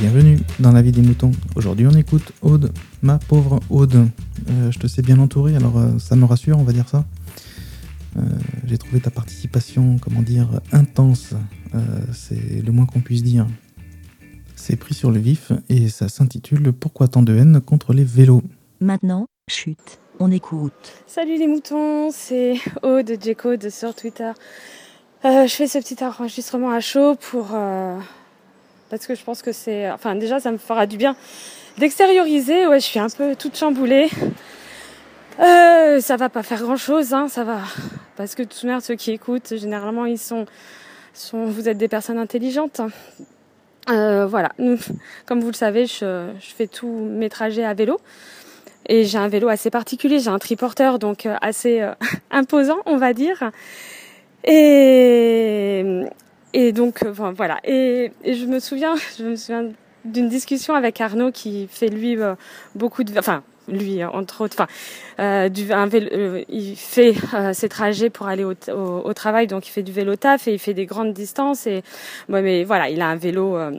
Bienvenue dans la vie des moutons. Aujourd'hui, on écoute Aude, ma pauvre Aude. Euh, je te sais bien entouré, alors euh, ça me rassure, on va dire ça. Euh, J'ai trouvé ta participation, comment dire, intense. Euh, C'est le moins qu'on puisse dire. C'est pris sur le vif et ça s'intitule Pourquoi tant de haine contre les vélos? Maintenant, chute, on écoute. Salut les moutons, c'est Aude J-Code sur Twitter. Euh, je fais ce petit enregistrement à chaud pour euh, parce que je pense que c'est, enfin déjà ça me fera du bien d'extérioriser. Ouais, je suis un peu toute chamboulée. Euh, ça va pas faire grand chose, hein, ça va, parce que de toute manière ceux qui écoutent généralement ils sont, sont vous êtes des personnes intelligentes. Euh, voilà, comme vous le savez, je, je fais tous mes trajets à vélo. Et j'ai un vélo assez particulier, j'ai un triporteur donc euh, assez euh, imposant, on va dire. Et, et donc euh, enfin, voilà. Et, et je me souviens, je me souviens d'une discussion avec Arnaud qui fait lui euh, beaucoup de, enfin lui entre autres, enfin euh, du un vélo, euh, il fait euh, ses trajets pour aller au, au, au travail, donc il fait du vélo taf et il fait des grandes distances. Et ouais, mais voilà, il a un vélo. euh,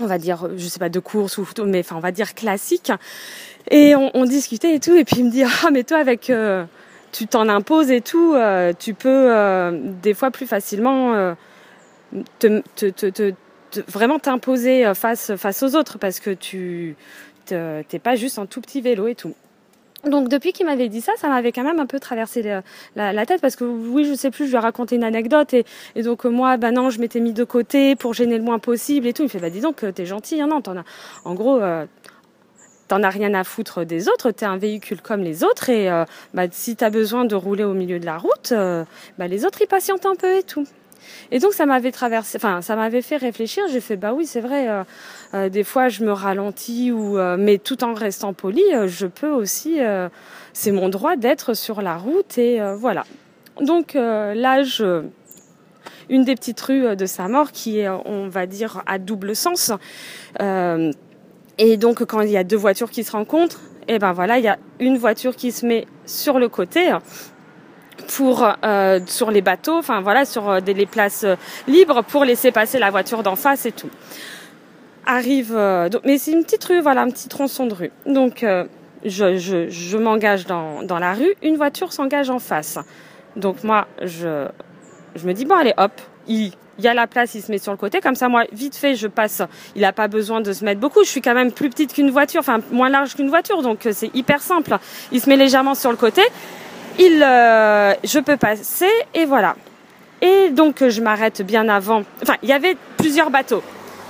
on va dire, je sais pas, de course ou mais enfin, on va dire classique. Et on, on discutait et tout, et puis il me dit, ah, mais toi, avec, euh, tu t'en imposes et tout, euh, tu peux euh, des fois plus facilement euh, te, vraiment t'imposer euh, face, aux autres parce que tu te- t'es pas juste un tout petit vélo et tout. Donc depuis qu'il m'avait dit ça, ça m'avait quand même un peu traversé la, tête parce que oui, je sais plus, je lui ai raconté une anecdote et, donc euh, moi, bah non, je m'étais mis de côté pour gêner le moins possible et tout. Il me fait, bah dis donc, euh, t'es gentil, hein, non, en gros, euh, t'en as rien à foutre des autres, t'es un véhicule comme les autres et euh, bah, si t'as besoin de rouler au milieu de la route, bah, les autres ils patientent un peu et tout. Et donc ça m'avait traversé, enfin ça m'avait fait réfléchir. J'ai fait bah oui c'est vrai. euh, euh, des fois je me ralentis ou euh, mais tout en restant poli, je peux aussi. c'est mon droit d'être sur la route et voilà. Donc là je une des petites rues de Samor qui est, on va dire, à double sens. Et donc, quand il y a deux voitures qui se rencontrent, et ben voilà, il y a une voiture qui se met sur le côté pour euh, sur les bateaux, enfin voilà, sur euh, des, les places euh, libres pour laisser passer la voiture d'en face et tout. Arrive, euh, donc, mais c'est une petite rue, voilà, un petit tronçon de rue. Donc, je, je, je m'engage dans, dans la rue, une voiture s'engage en face. Donc moi, je, je me dis bon allez hop, il, y a la place, il se met sur le côté comme ça moi vite fait je passe. Il n'a pas besoin de se mettre beaucoup. Je suis quand même plus petite qu'une voiture, enfin moins large qu'une voiture, donc c'est hyper simple. Il se met légèrement sur le côté. Il, euh, je peux passer et voilà. Et donc je m'arrête bien avant. Enfin il y avait plusieurs bateaux.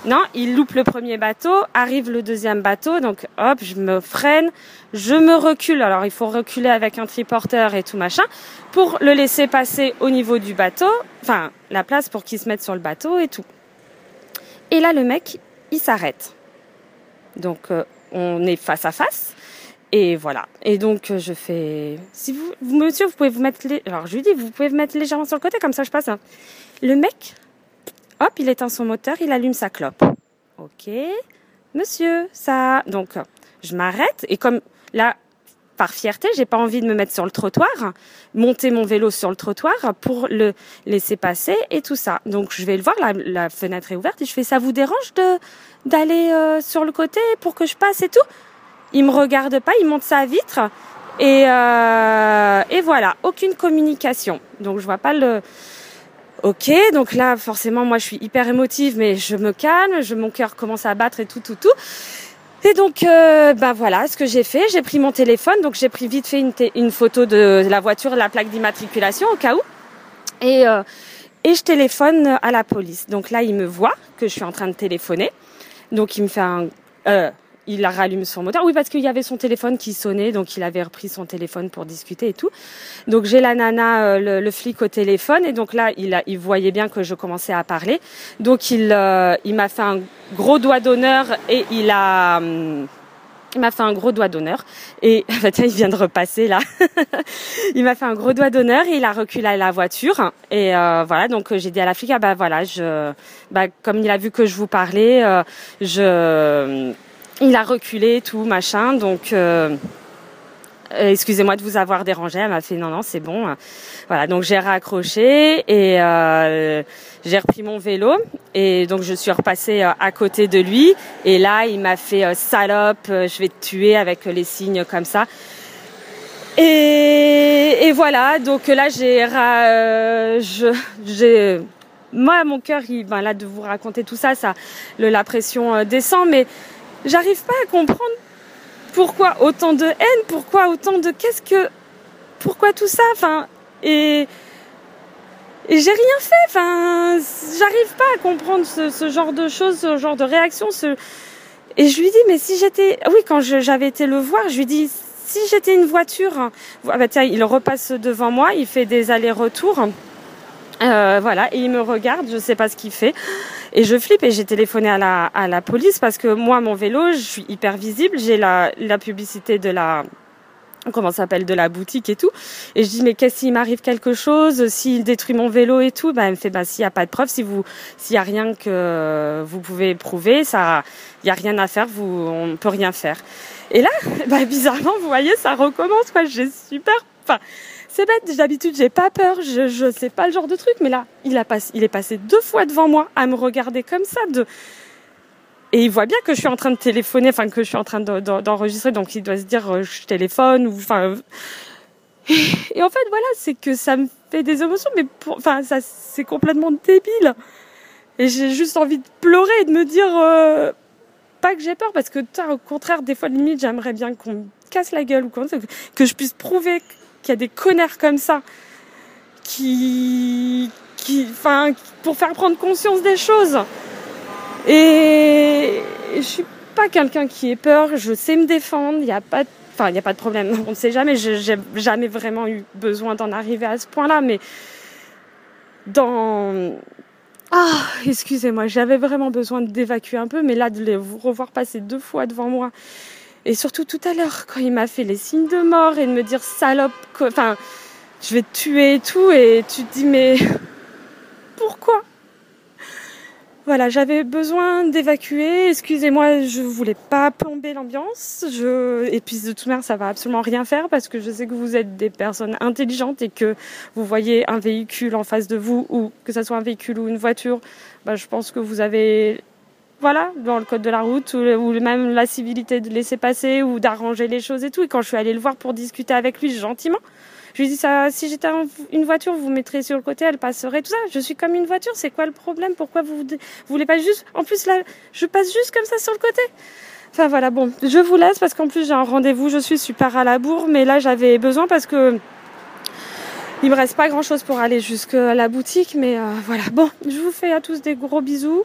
Non, il loupe le premier bateau, arrive le deuxième bateau, donc hop, je me freine, je me recule. Alors il faut reculer avec un triporteur et tout machin pour le laisser passer au niveau du bateau, enfin la place pour qu'il se mette sur le bateau et tout. Et là le mec, il s'arrête. Donc euh, on est face à face. Et voilà. Et donc euh, je fais, si vous, monsieur, vous pouvez vous mettre, alors je lui dis, vous pouvez vous mettre légèrement sur le côté, comme ça je passe. hein. Le mec, hop, il éteint son moteur, il allume sa clope. Ok, monsieur, ça. Donc, je m'arrête et comme là, par fierté, j'ai pas envie de me mettre sur le trottoir, monter mon vélo sur le trottoir pour le laisser passer et tout ça. Donc, je vais le voir, la, la fenêtre est ouverte et je fais, ça vous dérange de d'aller euh, sur le côté pour que je passe et tout? Il me regarde pas, il monte sa vitre et euh, et voilà, aucune communication. Donc, je vois pas le Ok, donc là, forcément, moi, je suis hyper émotive, mais je me calme, je, mon cœur commence à battre et tout, tout, tout. Et donc, euh, bah voilà, ce que j'ai fait, j'ai pris mon téléphone, donc j'ai pris vite fait une, une photo de la voiture, de la plaque d'immatriculation au cas où, et euh, et je téléphone à la police. Donc là, il me voit que je suis en train de téléphoner, donc il me fait un, euh, il rallume son moteur. Oui, parce qu'il y avait son téléphone qui sonnait, donc il avait repris son téléphone pour discuter et tout. Donc j'ai la nana, euh, le, le flic au téléphone, et donc là, il, a, il voyait bien que je commençais à parler. Donc il, euh, il m'a fait un gros doigt d'honneur et il a, hum, il m'a fait un gros doigt d'honneur. Et bah, tiens, il vient de repasser là. il m'a fait un gros doigt d'honneur et il a reculé à la voiture. Et euh, voilà, donc j'ai dit à la flic, ah bah voilà, je, bah, comme il a vu que je vous parlais, euh, je, il a reculé tout machin. Donc euh, euh, excusez-moi de vous avoir dérangé. Elle m'a fait non non c'est bon. Voilà donc j'ai raccroché et euh, j'ai repris mon vélo et donc je suis repassée à côté de lui et là il m'a fait salope, je vais te tuer avec les signes comme ça. Et, voilà donc là j'ai j'ai moi mon cœur il ben là de vous raconter tout ça ça la pression descend mais j'arrive pas à comprendre pourquoi autant de haine, pourquoi autant de qu'est-ce que, pourquoi tout ça, enfin, et, et j'ai rien fait, enfin, j'arrive pas à comprendre ce, genre de choses, ce genre de réaction, ce, et je lui dis, mais si j'étais, oui, quand j'avais été le voir, je lui dis, si j'étais une voiture, ah bah tiens, il repasse devant moi, il fait des allers-retours, euh, voilà, et il me regarde, je sais pas ce qu'il fait. Et je flippe et j'ai téléphoné à la, à la police parce que moi, mon vélo, je suis hyper visible. J'ai la, la publicité de la, comment s'appelle, de la boutique et tout. Et je dis, mais qu'est-ce s'il m'arrive quelque chose, s'il détruit mon vélo et tout? Ben, elle me fait, bah, s'il n'y a pas de preuve, si vous, s'il y a rien que vous pouvez prouver, ça, il y a rien à faire, vous, on peut rien faire. Et là, bah, bizarrement, vous voyez, ça recommence, quoi. J'ai super, enfin, c'est bête, d'habitude j'ai pas peur, je, je sais pas le genre de truc, mais là, il, a il est passé deux fois devant moi à me regarder comme ça. Et il voit bien que je suis en train de téléphoner, enfin que je suis en train d'enregistrer, donc il doit se dire euh, je téléphone enfin. Et en fait voilà, c'est que ça me fait des émotions, mais enfin ça c'est complètement débile. Et j'ai juste envie de pleurer et de me dire euh, pas que j'ai peur, parce que au contraire des fois limite j'aimerais bien qu'on me casse la gueule ou que je puisse prouver qu'il y a des connards comme ça qui, qui, enfin, pour faire prendre conscience des choses. Et je suis pas quelqu'un qui ait peur, je sais me défendre, il n'y a pas de Enfin, il a pas de problème, on ne sait jamais, j'ai jamais vraiment eu besoin d'en arriver à ce point-là, mais dans... Ah, excusez-moi, j'avais vraiment besoin d'évacuer un peu, mais là, de les revoir passer deux fois devant moi, et surtout tout à l'heure, quand il m'a fait les signes de mort et de me dire salope, enfin, je vais te tuer et tout, et tu te dis, mais pourquoi? Voilà, j'avais besoin d'évacuer. Excusez-moi, je voulais pas plomber l'ambiance. Et puis de toute manière, ça va absolument rien faire parce que je sais que vous êtes des personnes intelligentes et que vous voyez un véhicule en face de vous, ou que ce soit un véhicule ou une voiture, bah, je pense que vous avez voilà, dans le code de la route, ou, même la civilité de laisser passer ou d'arranger les choses et tout. Et quand je suis allée le voir pour discuter avec lui gentiment, je lui ai dit ça, si j'étais une voiture, vous mettrez sur le côté, elle passerait, tout ça. Je suis comme une voiture, c'est quoi le problème? Pourquoi vous, vous voulez pas juste En plus, là, je passe juste comme ça sur le côté. Enfin voilà, bon, je vous laisse parce qu'en plus j'ai un rendez-vous, je suis super à la bourre, mais là j'avais besoin parce que il me reste pas grand chose pour aller jusqu'à la boutique, mais euh, voilà. Bon, je vous fais à tous des gros bisous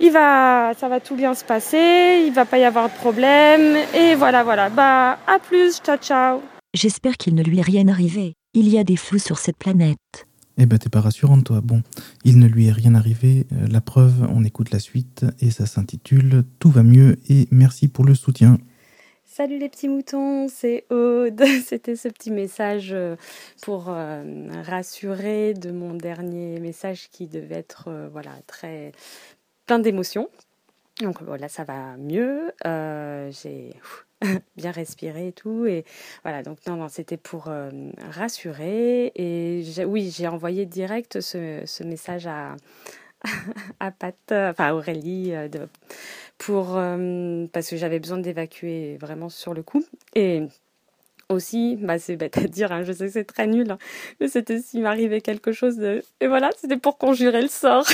il va, ça va tout bien se passer, il va pas y avoir de problème, et voilà, voilà. Bah, à plus, ciao, ciao. J'espère qu'il ne lui est rien arrivé. Il y a des fous sur cette planète. Eh ben, t'es pas rassurante, toi. Bon, il ne lui est rien arrivé. Euh, la preuve, on écoute la suite, et ça s'intitule Tout va mieux, et merci pour le soutien. Salut les petits moutons, c'est Aude. C'était ce petit message euh, pour euh, rassurer de mon dernier message qui devait être voilà très plein d'émotions. Donc voilà, ça va mieux. Euh, j'ai bien respiré et tout. Et voilà, donc non, non, c'était pour euh, rassurer. Et oui, j'ai envoyé direct ce, message à, à Pat, enfin Aurélie, euh, de, pour, parce que j'avais besoin d'évacuer vraiment sur le coup. Aussi, bah c'est bête à dire, hein, je sais que c'est très nul, hein, mais c'était s'il m'arrivait quelque chose de... Et voilà, c'était pour conjurer le sort.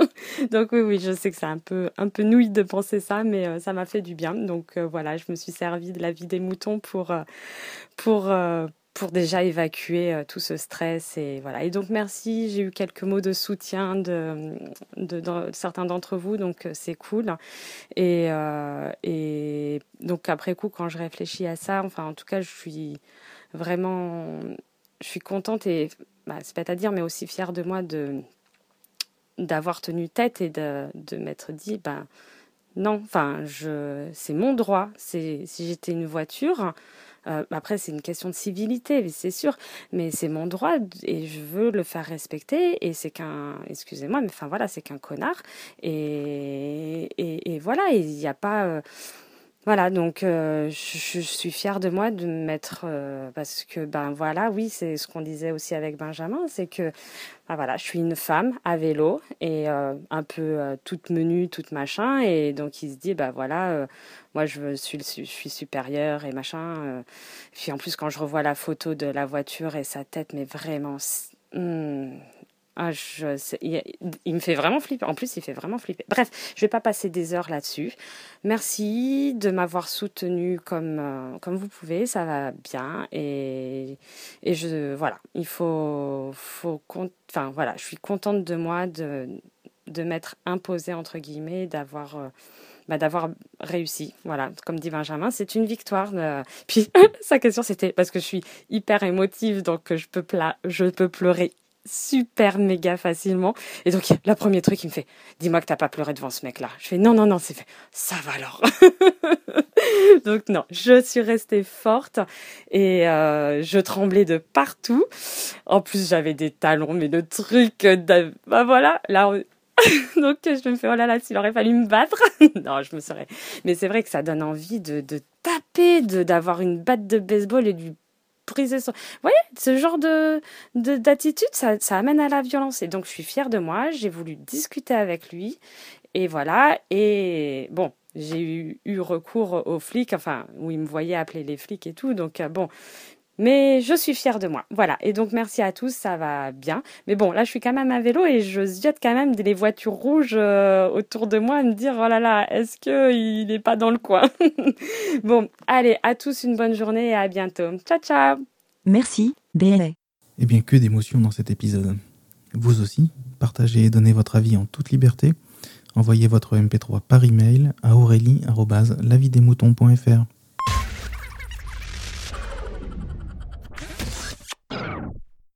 Donc oui, oui, je sais que c'est un peu, un peu nouille de penser ça, mais euh, ça m'a fait du bien. Donc euh, voilà, je me suis servi de la vie des moutons pour, euh, pour, pour déjà évacuer euh, tout ce stress et voilà. Et donc merci, j'ai eu quelques mots de soutien de, certains d'entre vous, donc euh, c'est cool. Et, euh, et donc après coup, quand je réfléchis à ça, enfin en tout cas, je suis vraiment, je suis contente et bah, c'est pas à dire, mais aussi fière de moi de d'avoir tenu tête et de, de m'être dit, ben non, enfin je, c'est mon droit. C'est si j'étais une voiture euh, après, c'est une question de civilité, c'est sûr, mais c'est mon droit et je veux le faire respecter. Et c'est qu'un, excusez-moi, mais enfin voilà, c'est qu'un connard. Et, et, voilà, il n'y a pas. Euh, voilà, donc je, je, suis fière de moi de me mettre parce que ben voilà, oui, c'est ce qu'on disait aussi avec Benjamin, c'est que ben, voilà, je suis une femme à vélo et un peu toute menue, toute machin, et donc il se dit ben voilà, moi je suis je suis supérieure et machin. puis en plus quand je revois la photo de la voiture et sa tête, mais vraiment. Hmm, ah, il, me fait vraiment flipper. En plus, il fait vraiment flipper. Bref, je vais pas passer des heures là-dessus. Merci de m'avoir soutenu comme, euh, comme vous pouvez. Ça va bien. Et, et je, voilà, il faut, faut, enfin, voilà, je suis contente de moi de, de m'être imposée, entre guillemets, d'avoir, euh, bah, d'avoir réussi. Voilà, comme dit Benjamin, c'est une victoire. Puis sa question c'était parce que je suis hyper émotive, donc je peux, je peux pleurer super méga facilement. Et donc, le premier truc, il me fait, dis-moi que t'as pas pleuré devant ce mec-là. Je fais, non, non, non, c'est fait, ça va alors. donc, non, je suis restée forte et euh, je tremblais de partout. En plus, j'avais des talons, mais le truc, bah voilà, là, donc je me fais, oh là là, s'il aurait fallu me battre. non, je me serais. Mais c'est vrai que ça donne envie de, de taper, d'avoir une batte de baseball et du Vous voyez, ce genre de, d'attitude, ça, amène à la violence. Et donc, je suis fière de moi. J'ai voulu discuter avec lui. Et voilà. Et bon, j'ai eu, eu, recours aux flics, enfin, où il me voyait appeler les flics et tout. Donc, euh, bon. Mais je suis fière de moi. Voilà. Et donc, merci à tous, ça va bien. Mais bon, là, je suis quand même à vélo et je ziote quand même des voitures rouges euh, autour de moi à me dire, oh là là, est-ce qu'il n'est pas dans le coin? Bon, allez, à tous une bonne journée et à bientôt. Ciao, ciao Merci, BLA. Eh bien, que d'émotions dans cet épisode. Vous aussi, partagez et donnez votre avis en toute liberté. Envoyez votre MP3 par email à aurélie.lavidemouton.fr.